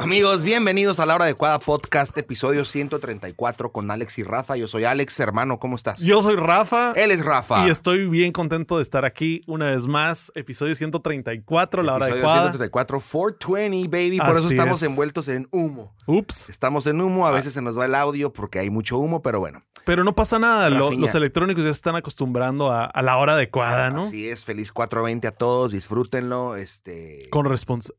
Amigos, bienvenidos a La Hora Adecuada Podcast, episodio 134 con Alex y Rafa. Yo soy Alex, hermano, ¿cómo estás? Yo soy Rafa. Él es Rafa. Y estoy bien contento de estar aquí una vez más. Episodio 134, La Hora episodio Adecuada. 134, 420, baby. Por eso estamos es. envueltos en humo. Ups. Estamos en humo, a veces se nos va el audio porque hay mucho humo, pero bueno. Pero no pasa nada. lo- los electrónicos ya se están acostumbrando a, a la hora adecuada, ¿no? Así es, feliz 420 a todos, disfrútenlo. Este, Con respons-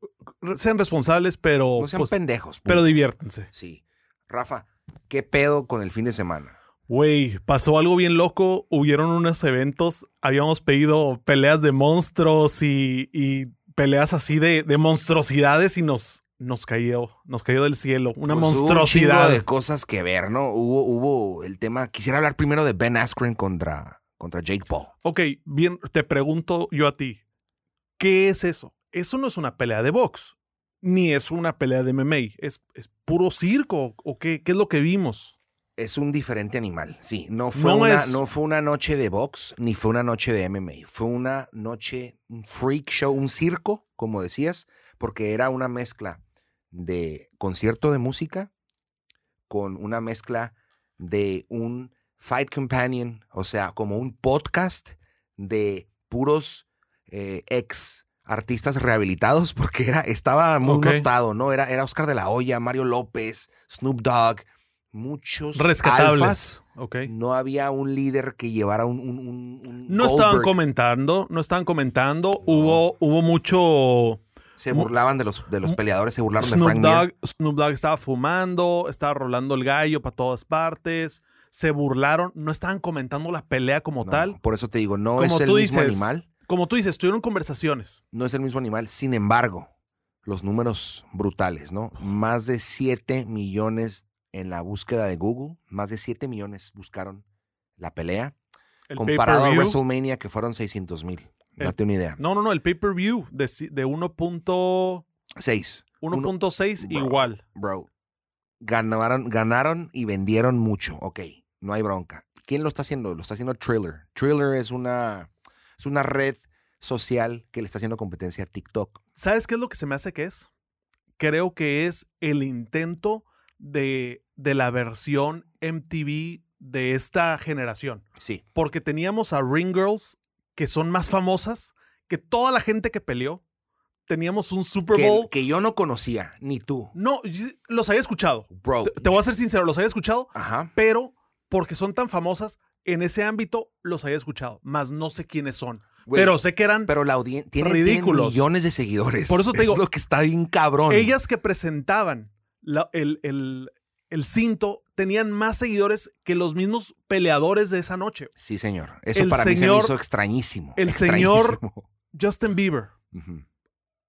sean responsables, pero, no sean pues, pendejos. pero diviértanse. Sí. Rafa, ¿qué pedo con el fin de semana? Güey, pasó algo bien loco. Hubieron unos eventos. Habíamos pedido peleas de monstruos y, y peleas así de, de monstruosidades y nos, nos cayó, nos cayó del cielo. Una Pues hubo un monstruosidad. de cosas que ver, ¿no? Hubo, hubo el tema. Quisiera hablar primero de Ben Askren contra, contra Jake Paul. Ok, bien, te pregunto yo a ti, ¿qué es eso? Eso no es una pelea de box, ni es una pelea de MMA, es, es puro circo, ¿o qué, qué es lo que vimos? Es un diferente animal, sí. No fue, No una, es- no fue una noche de box, ni fue una noche de MMA. Fue una noche, un freak show, un circo, como decías, porque era una mezcla de concierto de música con una mezcla de un fight companion, o sea, como un podcast de puros eh, ex artistas rehabilitados, porque era, estaba muy Ok. notado, ¿no? Era, era Oscar de la Hoya, Mario López, Snoop Dogg, muchos alfas. Rescatables. No había un líder que llevara un... un- un- un No estaban comentando, no estaban comentando, hubo, hubo mucho... Se burlaban de los, de los peleadores, se burlaron de Snoop Frank Mir. Dogg, Snoop Dogg estaba fumando, estaba rolando el gallo para todas partes, se burlaron, no estaban comentando la pelea como No, tal. Por eso te digo, no Como es el mismo dices, animal. Como tú dices, tuvieron conversaciones. no es el mismo animal. Sin embargo, los números brutales, ¿no? Más de 7 millones en la búsqueda de Google, más de 7 millones buscaron la pelea, El comparado a. WrestleMania que fueron 600 mil. Date una idea. No, no, no, el pay-per-view de, de 1.6 6. 1.6 Bro. igual. Bro, ganaron, ganaron y vendieron mucho. Ok, no hay bronca. ¿Quién lo está haciendo? Lo está haciendo Triller. Triller es una, es una red social que le está haciendo competencia a TikTok. ¿Sabes qué es lo que se me hace que es? Creo que es el intento de, de la versión MTV de esta generación. Sí. Porque teníamos a Ring Girls, que son más famosas que toda la gente que peleó. Teníamos un Super Bowl. que yo no conocía, ni tú. No, los había escuchado. Bro. Te, te voy a ser sincero, los había escuchado, Ajá. pero porque son tan famosas, en ese ámbito los había escuchado, más no sé quiénes son. Güey, pero sé que eran Pero la audiencia tiene, Ridículos. millones de seguidores. Por eso te digo, Es lo que está bien cabrón. ellas que presentaban la- el, el- el cinto tenían más seguidores que los mismos peleadores de esa noche. Sí, señor. Eso El para mí se me señor- hizo extrañísimo. el señor-. Justin Bieber,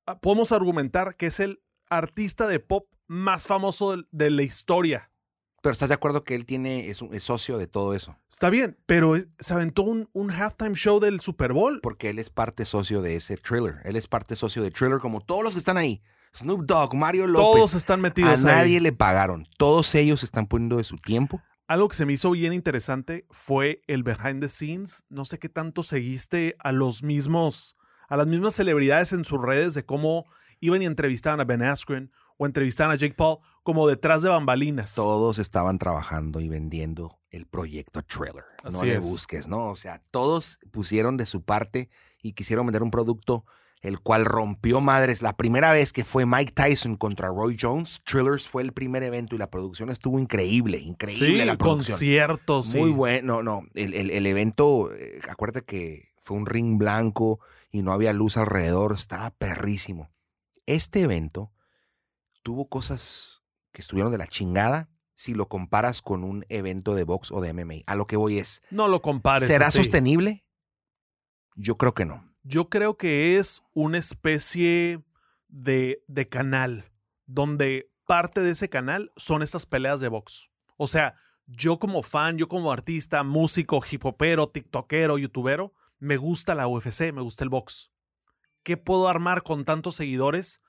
ah, podemos argumentar que es el artista de pop más famoso de, de la historia. Pero estás de acuerdo que él tiene, es, un- es socio de todo eso. Está bien, pero se aventó un, un halftime show del Super Bowl. Porque él es parte socio de ese thriller. Él es parte socio de thriller, como todos los que están ahí. Snoop Dogg, Mario López. Todos están a metidos ahí. nadie le pagaron. Todos ellos están poniendo de su tiempo. Algo que se me hizo bien interesante fue el behind the scenes. No sé qué tanto seguiste a los mismos, a las mismas celebridades en sus redes de cómo iban y entrevistaban a Ben Askren o entrevistaban a Jake Paul como detrás de bambalinas. Todos estaban trabajando y vendiendo el proyecto Thriller. No le es. busques, ¿no? O sea, todos pusieron de su parte y quisieron vender un producto el cual rompió madres. La primera vez que fue Mike Tyson contra Roy Jones, Thrillers fue el primer evento y la producción estuvo increíble, increíble sí, la producción. conciertos. sí. Muy bueno, no, el, el- el evento, eh, acuérdate que fue un ring blanco y no había luz alrededor, estaba perrísimo. Este evento tuvo cosas que estuvieron de la chingada si lo comparas con un evento de box o de MMA. A lo que voy es, No lo compares. ¿será así. sostenible? Yo creo que no. Yo creo que es una especie de, de canal donde parte de ese canal son estas peleas de box. O sea, yo como fan, yo como artista, músico, hip hopero, tiktokero, youtubero, me gusta la UFC, me gusta el box. ¿Qué puedo armar con tantos seguidores?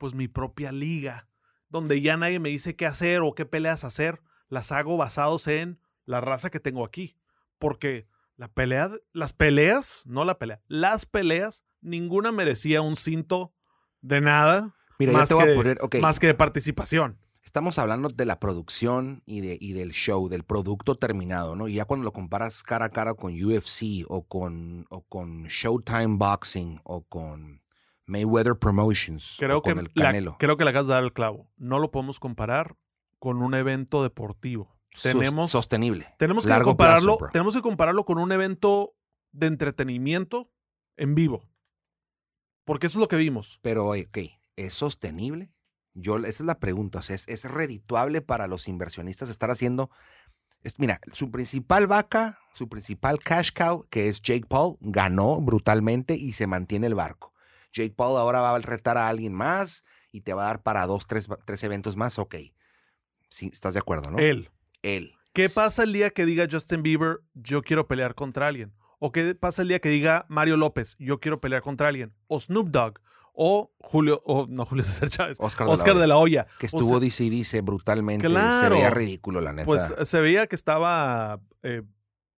Pues mi propia liga, donde ya nadie me dice qué hacer o qué peleas hacer. Las hago basados en la raza que tengo aquí. Porque la pelea, las peleas, no la pelea, las peleas, ninguna merecía un cinto de nada. Mira, más, te voy que, a poner, más que de participación. estamos hablando de la producción y, de, y del show, del producto terminado, ¿no? Y ya cuando lo comparas cara a cara con UFC o con, o con Showtime Boxing o con Mayweather Promotions Creo o que, con el la, Canelo. creo que le acabas de dar el clavo. No lo podemos comparar con un evento deportivo. Tenemos, sostenible. tenemos que largo compararlo. plazo, tenemos que compararlo con un evento de entretenimiento en vivo. Porque eso es lo que vimos. Pero, ok, ¿es sostenible? Yo, esa es la pregunta. O sea, ¿es, es redituable para los inversionistas estar haciendo? es- mira, su principal vaca, su principal cash cow, que es Jake Paul, ganó brutalmente y se mantiene el barco. Jake Paul ahora va a retar a alguien más y te va a dar para dos, tres, tres eventos más. Ok. Sí, estás de acuerdo, ¿no? Él. Él. ¿Qué pasa el día que diga Justin Bieber, yo quiero pelear contra alguien? ¿O qué pasa el día que diga Mario López, yo quiero pelear contra alguien? O Snoop Dogg, o Julio, o no Julio César Chávez, Oscar, de la Oscar de la Hoya. Que O estuvo sea, dice y dice brutalmente. Claro. Se veía ridículo, la neta. Pues se veía que estaba, eh,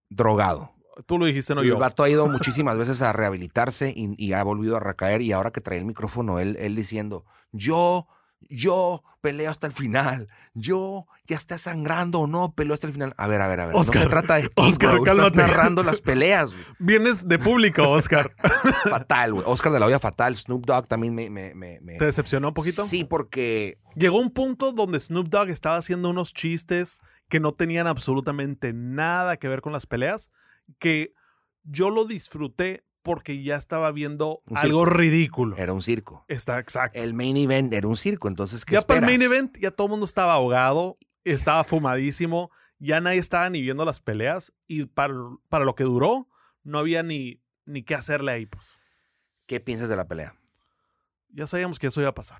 drogado. Tú lo dijiste, no yo. el vato ha ido muchísimas veces a rehabilitarse y, y ha volvido a recaer. Y ahora que trae el micrófono, él, él diciendo: Yo, yo peleo hasta el final. Yo ya está sangrando o no, peleo hasta el final. A ver, a ver, a ver. Oscar, no se trata de ti, Oscar, bro. Estás narrando las peleas. güey. Vienes de público, Oscar. fatal, güey. Oscar de la Hoya, fatal. Snoop Dogg también me. me, me, me- ¿Te decepcionó un poquito? Sí, porque Llegó un punto donde Snoop Dogg estaba haciendo unos chistes que no tenían absolutamente nada que ver con las peleas, que yo lo disfruté porque ya estaba viendo Un algo ridículo. era un circo. Está exacto. El main event era un circo. Entonces, ¿qué Ya para el main event, ya todo el mundo estaba ahogado, estaba fumadísimo, ya nadie estaba ni viendo las peleas y para, para lo que duró, no había ni, ni qué hacerle ahí, pues. ¿Qué piensas de la pelea? Ya sabíamos que eso iba a pasar.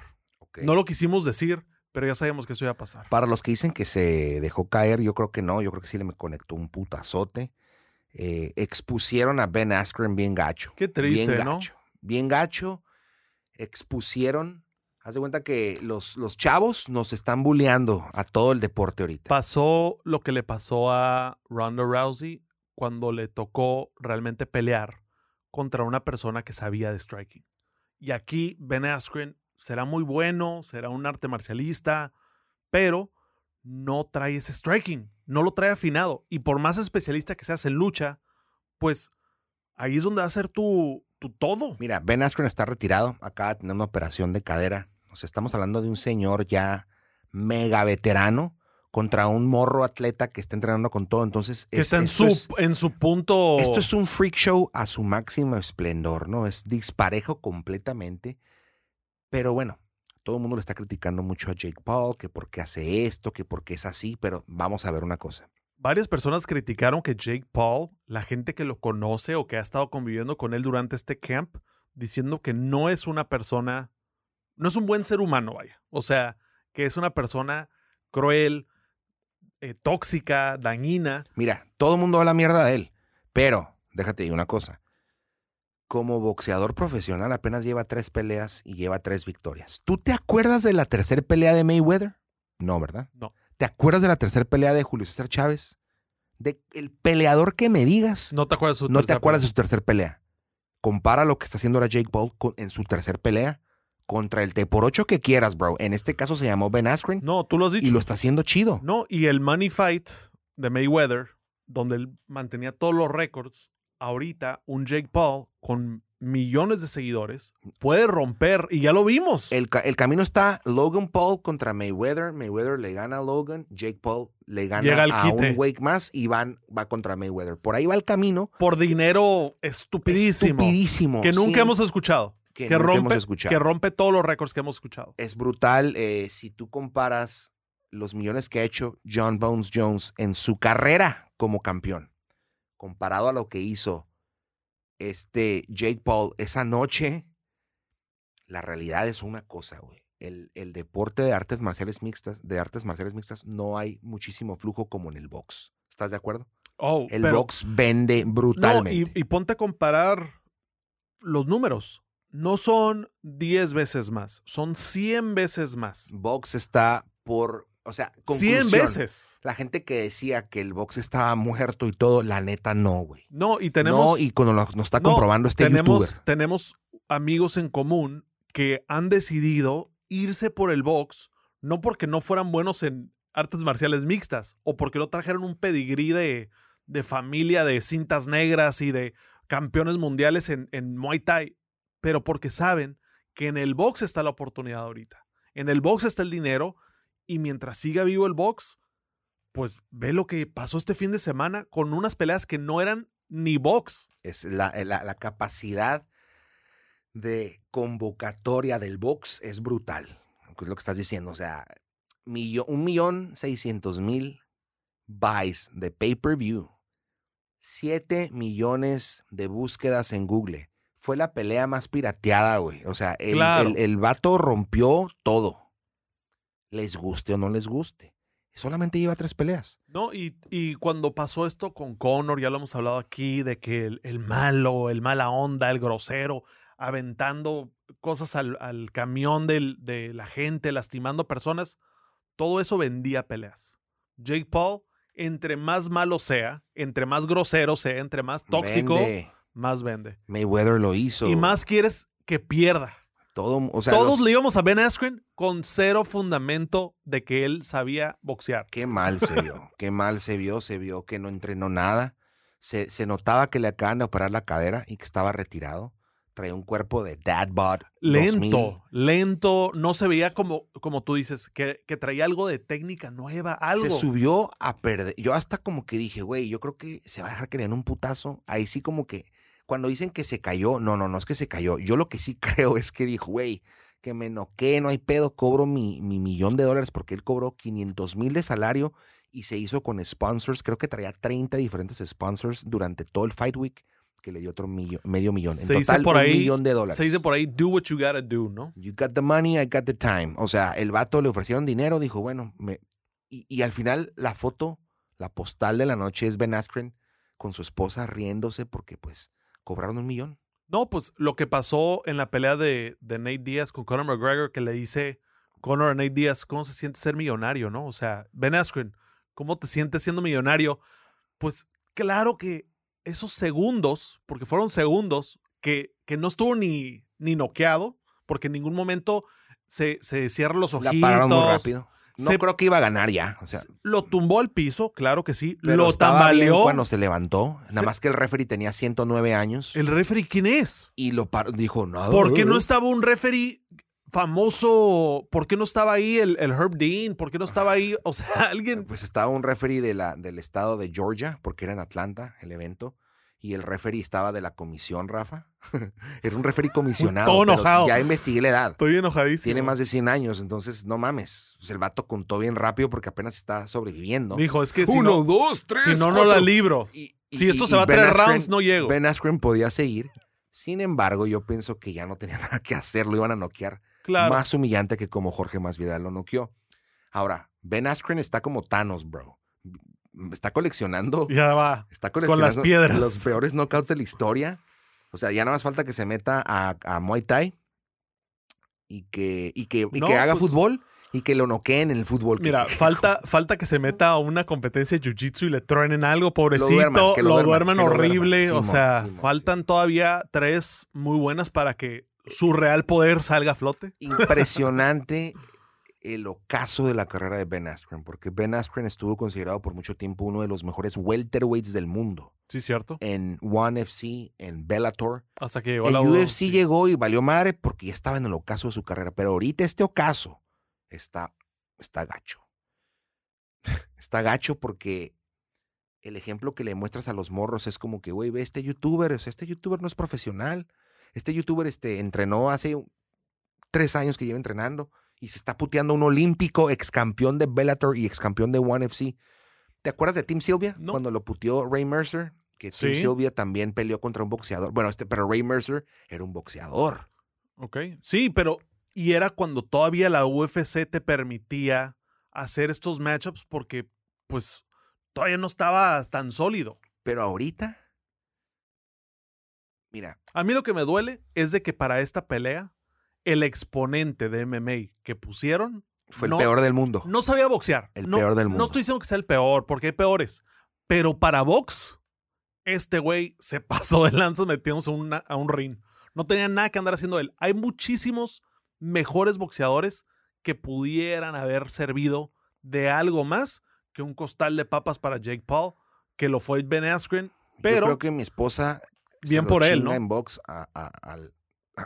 No lo quisimos decir, pero ya sabíamos que eso iba a pasar. Para los que dicen que se dejó caer, yo creo que no, yo creo que sí le me conectó un putazote. Eh, expusieron a Ben Askren bien gacho. Qué triste, bien ¿no? gacho. Bien gacho. Expusieron. Haz de cuenta que los, los chavos nos están bulleando a todo el deporte ahorita. Pasó lo que le pasó a Ronda Rousey cuando le tocó realmente pelear contra una persona que sabía de striking. Y aquí Ben Askren será muy bueno, será un arte marcialista, pero no trae ese striking, no lo trae afinado. Y por más especialista que seas en lucha, pues ahí es donde va a ser tu, tu todo. Mira, Ben Askren está retirado. Acaba de tener una operación de cadera. O sea, estamos hablando de un señor ya mega veterano contra un morro atleta que está entrenando con todo. Entonces, Que es- está en su, es- en su punto. Esto es un freak show a su máximo esplendor, ¿no? Es disparejo completamente. Pero bueno, todo el mundo le está criticando mucho a Jake Paul, que por qué hace esto, que por qué es así, pero vamos a ver una cosa. Varias personas criticaron que Jake Paul, la gente que lo conoce o que ha estado conviviendo con él durante este camp, diciendo que no es una persona, no es un buen ser humano, vaya. O sea, que es una persona cruel, eh, tóxica, dañina. Mira, todo el mundo habla mierda de él, pero déjate decir una cosa. Como boxeador profesional apenas lleva tres peleas y lleva tres victorias. ¿Tú te acuerdas de la tercera pelea de Mayweather? No, ¿verdad? No. ¿Te acuerdas de la tercera pelea de Julio César Chávez? De el peleador que me digas. No te acuerdas de su No te acuerdas de pelea? su tercer pelea. Compara lo que está haciendo ahora Jake Paul con- en su tercer pelea contra el T por ocho que quieras, bro. En este caso se llamó Ben Askren No, tú lo has dicho. y lo está haciendo chido. No, y el Money Fight de Mayweather, donde él mantenía todos los récords, ahorita un Jake Paul con millones de seguidores puede romper, y ya lo vimos. El, ca- el camino está Logan Paul contra Mayweather. Mayweather le gana a Logan. Jake Paul le gana a quite. un wake más y van, va contra Mayweather. Por ahí va el camino. por dinero estupidísimo. Estupidísimo. Que nunca sí, hemos escuchado. que Que, nunca rompe, hemos escuchado. que rompe todos los récords que hemos escuchado. es brutal. eh, si tú comparas los millones que ha hecho John Bones Jones en su carrera como campeón, comparado a lo que hizo este Jake Paul esa noche, la realidad es una cosa, güey. El, el deporte de artes marciales mixtas, de artes marciales mixtas, no hay muchísimo flujo como en el box. ¿Estás de acuerdo? Oh, El pero- box vende No, brutalmente. y, y ponte a comparar los números. No son 10 veces más, son 100 veces más. box está por, o sea, 100 conclusión. veces. La gente que decía que el box estaba muerto y todo, la neta no, güey. No, y tenemos. no, y cuando nos está No, comprobando este tenemos, youtuber. tenemos amigos en común que han decidido irse por el box, no porque no fueran buenos en artes marciales mixtas o porque no trajeron un pedigrí de, de familia de cintas negras y de campeones mundiales en, en Muay Thai, pero porque saben que en el box está la oportunidad ahorita. En el box está el dinero y mientras siga vivo el box, pues ve lo que pasó este fin de semana con unas peleas que no eran ni box. Es la, la capacidad de convocatoria del box es brutal. Es lo que estás diciendo. O sea, un millón seiscientos mil buys de pay-per-view. Siete millones de búsquedas en Google. Fue la pelea más pirateada, güey. O sea, el, el, el vato rompió todo. Les guste o no les guste. Solamente lleva tres peleas. No, y, y, cuando pasó esto con Conor, ya lo hemos hablado aquí, de que el, el malo, el mala onda, el grosero, aventando cosas al, al camión del, de la gente, lastimando personas, todo eso vendía peleas. Jake Paul, entre más malo sea, entre más grosero sea, entre más tóxico, más vende. Mayweather lo hizo. Y más quieres que pierda. Todo, o sea, Todos le íbamos a Ben Askren con cero fundamento de que él sabía boxear. Qué mal se vio, qué mal se vio, se vio que no entrenó nada. Se, se notaba que le acaban de operar la cadera y que estaba retirado traía un cuerpo de dad bod. Lento, lento, no se veía como, como tú dices, que, que, traía algo de técnica nueva, algo. Se subió a perder. Yo hasta como que dije, güey, yo creo que se va a dejar que en un putazo. Ahí sí como que, cuando dicen que se cayó, no, no, no es que se cayó. Yo lo que sí creo es que dijo, güey, que me noqué, no hay pedo, cobro mi, mi millón de dólares porque él cobró 500 mil de salario y se hizo con sponsors. Creo que traía 30 diferentes sponsors durante todo el Fight Week que le dio otro medio millón. En total, por ahí, un millón de dólares. Se dice por ahí, do what you gotta do, ¿no? You got the money, I got the time. O sea, el vato le ofrecieron dinero, dijo, bueno, me... y, y, al final la foto, la postal de la noche es Ben Askren con su esposa riéndose porque pues cobraron un millón. No, pues lo que pasó en la pelea de, de Nate Díaz con Conor McGregor, que le dice Conor a Nate Díaz, ¿cómo se siente ser millonario, no? O sea, Ben Askren, ¿cómo te sientes siendo millonario? Pues claro que esos segundos, porque fueron segundos, que, que no estuvo ni, ni noqueado, porque en ningún momento se, se cierran los ojitos. La pararon muy rápido. No creo que iba a ganar ya. O sea, lo tumbó al piso, claro que sí. lo tambaleó. cuando se levantó. Nada más que el referee tenía 109 años. ¿El referee quién es? Y lo dijo, no. ¿Por qué no estaba un referee famoso? ¿Por qué no estaba ahí el, el, Herb Dean? ¿Por qué no estaba ahí? O sea, alguien. Pues estaba un referee de la, del estado de Georgia, porque era en Atlanta el evento. Y el referee estaba de la comisión, Rafa. era un referee comisionado. Todo enojado. Ya investigué la edad. Estoy enojadísimo. Tiene más de 100 años, entonces no mames. Pues el vato contó bien rápido porque apenas está sobreviviendo. Dijo, es que si Uno, no, dos, tres. Si no, cuatro. no la libro. Y, si esto se va a tres rounds, no llego. Ben Askren podía seguir. Sin embargo, yo pienso que ya no tenía nada que hacer. Lo iban a noquear. Claro. Más humillante que como Jorge Masvidal lo noqueó. Ahora, Ben Askren está como Thanos, bro está coleccionando. Ya va. Está coleccionando con las piedras. los peores knockouts de la historia. O sea, ya nada más falta que se meta a, a Muay Thai y que, y que, y No, que haga pues- fútbol y que lo noqueen en el fútbol. que- Mira, que- falta, falta que se meta a una competencia de jiu-jitsu y le truenen algo, pobrecito. Lo duerman, que lo duerman, duerman, que lo horrible. o sea, faltan todavía tres muy buenas para que su real poder salga a flote. Impresionante el ocaso de la carrera de Ben Askren, porque Ben Askren estuvo considerado por mucho tiempo uno de los mejores welterweights del mundo. Sí, cierto. En One FC, en Bellator. Hasta que llegó El la UFC llegó y valió madre porque ya estaba en el ocaso de su carrera. Pero ahorita este ocaso está, está gacho. está gacho porque el ejemplo que le muestras a los morros es como que, güey, ve este youtuber, o sea, este youtuber no es profesional. Este youtuber este, entrenó hace tres años que lleva entrenando y se está puteando un olímpico, ex campeón de Bellator y ex campeón de One FC. ¿Te acuerdas de Tim Sylvia? No. Cuando lo puteó Ray Mercer, que Tim Sí. Sylvia también peleó contra un boxeador. Bueno, este, pero Ray Mercer era un boxeador. Ok. Sí, pero. Y era cuando todavía la UFC te permitía hacer estos matchups porque, pues, todavía no estaba tan sólido. Pero ahorita, mira, A mí lo que me duele es de que para esta pelea, el exponente de MMA que pusieron fue no- el peor del mundo. no sabía boxear. El no, peor del No mundo. estoy diciendo que sea el peor, porque hay peores. Pero para box, este güey se pasó de lanzas metiéndose a, una- a un ring. No tenía nada que andar haciendo él. Hay muchísimos mejores boxeadores que pudieran haber servido de algo más que un costal de papas para Jake Paul, que lo fue Ben Askren. Pero Yo creo que mi esposa. se Bien lo por él, ¿no? En box a- a- al,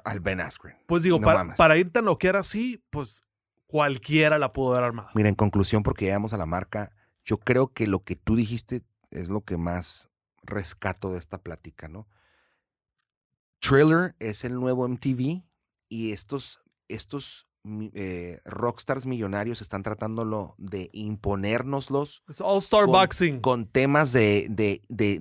al Ben Askren. Pues digo, No para, para ir tan loquear así, pues cualquiera la pudo haber armado. Mira, en conclusión, porque llegamos a la marca, yo creo que lo que tú dijiste es lo que más rescato de esta plática, ¿no? Thriller es el nuevo MTV y estos, estos eh, rockstars millonarios están tratándolo de imponérnoslos Es All Star con- Boxing. con temas de, de, de,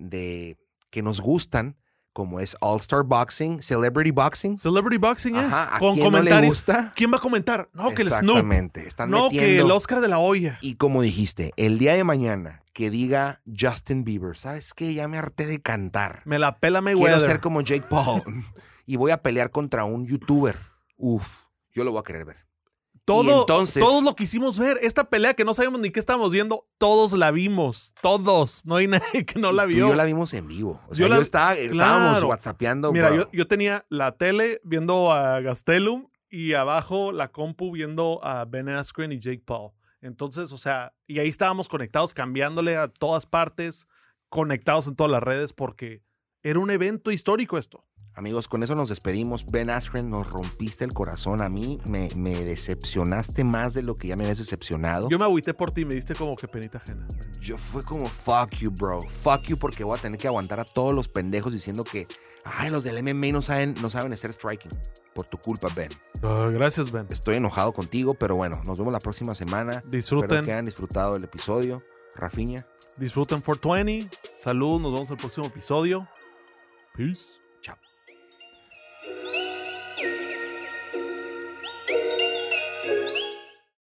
de- que nos gustan, como es All Star Boxing, Celebrity Boxing. Celebrity Boxing Ajá, es. ¿a Con quién no le comentarios. gusta? ¿Quién va a comentar? No, que el Snoop. Exactamente. Están No, que el Oscar de la olla. Y como dijiste, el día de mañana que diga Justin Bieber, ¿sabes qué? Ya me harté de cantar. Me la pela Quiero Mayweather. ser como Jake Paul y voy a pelear contra un youtuber. Uf, yo lo voy a querer ver. Todo, entonces- todos lo quisimos ver. Esta pelea que no sabíamos ni qué estábamos viendo, todos la vimos. Todos. No hay nadie que no la Y tú y vio. yo la vimos en vivo. O sea, Yo yo la- estaba, estábamos claro. whatsappeando. Mira, yo, yo tenía la tele viendo a Gastelum y abajo la compu viendo a Ben Askren y Jake Paul. Entonces, o sea, y ahí estábamos conectados, cambiándole a todas partes, conectados en todas las redes, porque era un evento histórico esto. Amigos, con eso nos despedimos. Ben Askren, nos rompiste el corazón. A mí me, me decepcionaste más de lo que ya me habías decepcionado. Yo me agüité por ti, me diste como que penita ajena. Yo fue como, fuck you, bro. Fuck you porque voy a tener que aguantar a todos los pendejos diciendo que, ay, los del MMA no saben, no saben hacer striking. Por tu culpa, Ben. Ah, gracias, Ben. Estoy enojado contigo, pero bueno, nos vemos la próxima semana. Espero Disfruten, que hayan disfrutado del episodio. Rafiña. disfruten 420. Salud, nos vemos en el próximo episodio. Peace.